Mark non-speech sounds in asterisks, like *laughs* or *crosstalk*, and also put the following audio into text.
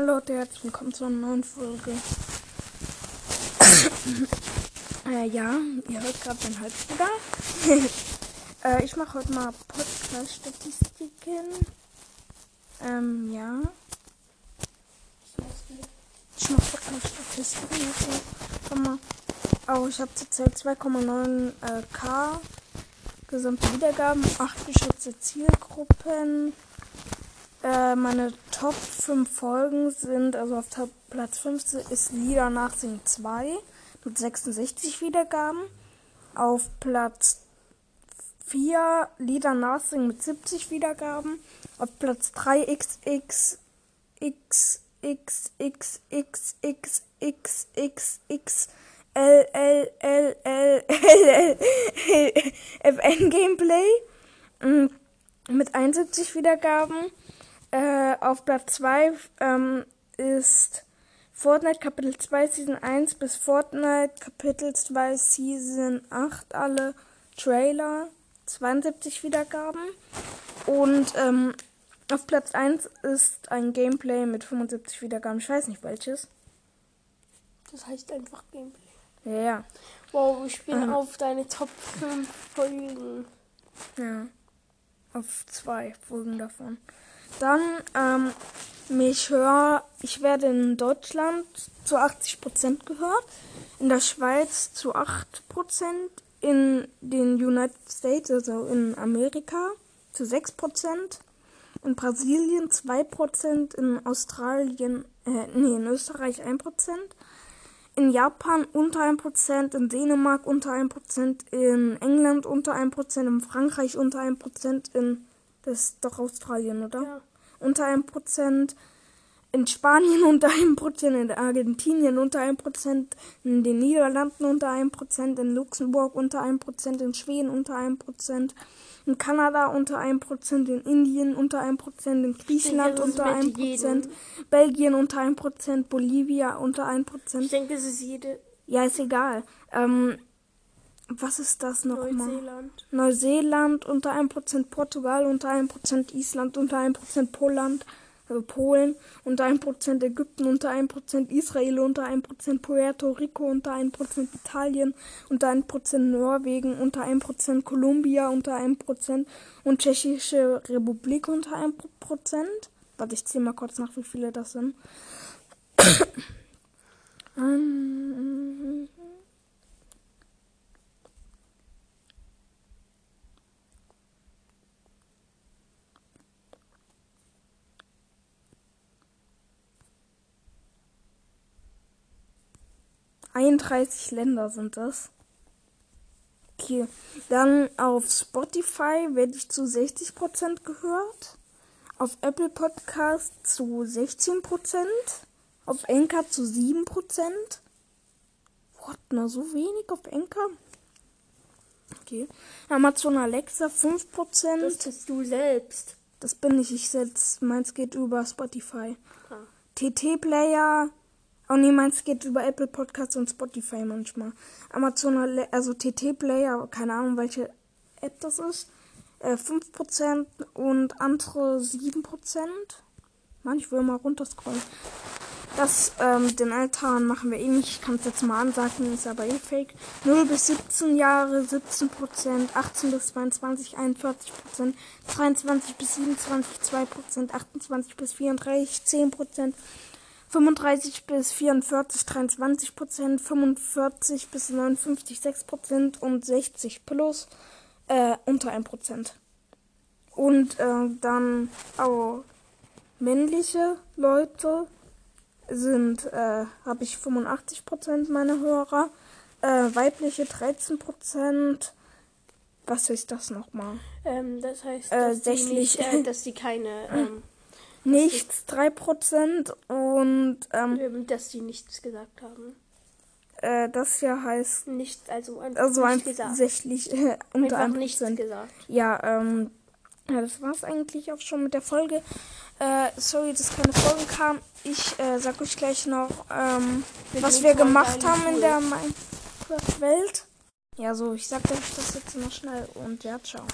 Hallo Leute, herzlich willkommen zu einer neuen Folge. *coughs* äh, ja, ihr hört gerade meinen Halbbruder. *laughs* äh, ich mache heute mal Podcast-Statistiken. Ähm, ja. Ich mache Podcast-Statistiken. Mal. Oh, ich habe zurzeit 2,9 äh, gesamte Wiedergaben, 8 geschätzte Zielgruppen. Äh, meine Top 5 Folgen sind, also auf Top Platz 5 ist Lieder Nachsingen 2 mit 66 Wiedergaben. Auf Platz 4 Lieder Nachsingen mit 70 Wiedergaben. Auf Platz 3 XX X X X X X X X X L L L L L L FN Gameplay mit 71 Wiedergaben. Äh, auf Platz 2 ähm, ist Fortnite Kapitel 2 Season 1 bis Fortnite Kapitel 2 Season 8 alle Trailer 72 Wiedergaben. Und ähm, auf Platz 1 ist ein Gameplay mit 75 Wiedergaben. Ich weiß nicht welches. Das heißt einfach Gameplay. Ja, ja. Wow, ich bin Ähm. auf deine Top 5 Folgen. Ja. Auf zwei Folgen davon. Dann, ähm, mich hör, ich werde in Deutschland zu 80% gehört, in der Schweiz zu 8%, in den United States, also in Amerika, zu 6%, in Brasilien 2%, in Australien, äh, nee, in Österreich 1%, in Japan unter 1%, in Dänemark unter 1%, in England unter 1%, in Frankreich unter 1%, in das ist doch Australien, oder? Ja. Unter 1%, in Spanien unter 1%, in Argentinien unter 1%, in den Niederlanden unter 1%, in Luxemburg unter 1%, in Schweden unter 1%, in Kanada unter 1%, in Indien unter 1%, in Griechenland ist unter 1%, jedem. Belgien unter 1%, Bolivia unter 1%. Ich denke, es ist jede Ja, ist egal. Ähm, was ist das nochmal? Neuseeland. Neuseeland unter 1%, Portugal unter 1%, Island unter 1%, Poland, also Polen unter 1%, Ägypten unter 1%, Israel unter 1%, Puerto Rico unter 1%, Italien unter 1%, Norwegen unter 1%, Kolumbia unter 1% und Tschechische Republik unter 1%. Warte, ich zähle mal kurz nach, wie viele das sind. Ähm, 31 Länder sind das. Okay, dann auf Spotify werde ich zu 60% gehört. Auf Apple Podcast zu 16%. Auf Anchor zu 7%. What, nur so wenig auf Anchor? Okay. Amazon Alexa 5%. Das bist du selbst. Das bin ich. Ich setz, meins geht über Spotify. Ah. TT Player. Oh nee, meins geht über Apple Podcasts und Spotify manchmal. Amazon, also TT Player, keine Ahnung, welche App das ist. Äh, 5% und andere 7%. Mann, ich will mal runterscrollen. Das, ähm, den Altan machen wir eh nicht. Ich kann es jetzt mal ansagen, ist aber eh fake. 0 bis 17 Jahre 17%, 18 bis 22 41%, 23 bis 27 2%, 28 bis 34 10%, 35 bis 44 23 Prozent, 45 bis 59 6 Prozent und 60 plus äh, unter 1 Prozent. Und äh, dann auch männliche Leute sind, äh, habe ich 85 Prozent meiner Hörer, äh, weibliche 13 Prozent. Was ist das nochmal? Ähm, das heißt, Äh, dass, die 60. nicht, äh, dass die keine, *laughs* ähm, Nichts 3 Prozent und ähm, dass die nichts gesagt haben. äh, das hier heißt Nicht, also einfach Also nicht tatsächlich äh, unter Einfach einem nichts Prozent. gesagt. Ja, ähm, ja, das war's eigentlich auch schon mit der Folge. Äh, sorry, dass keine Folgen kamen. Ich äh, sag euch gleich noch, ähm, was wir gemacht haben in der Minecraft-Welt. Ja, so, ich sag euch das jetzt noch schnell und ja, ciao.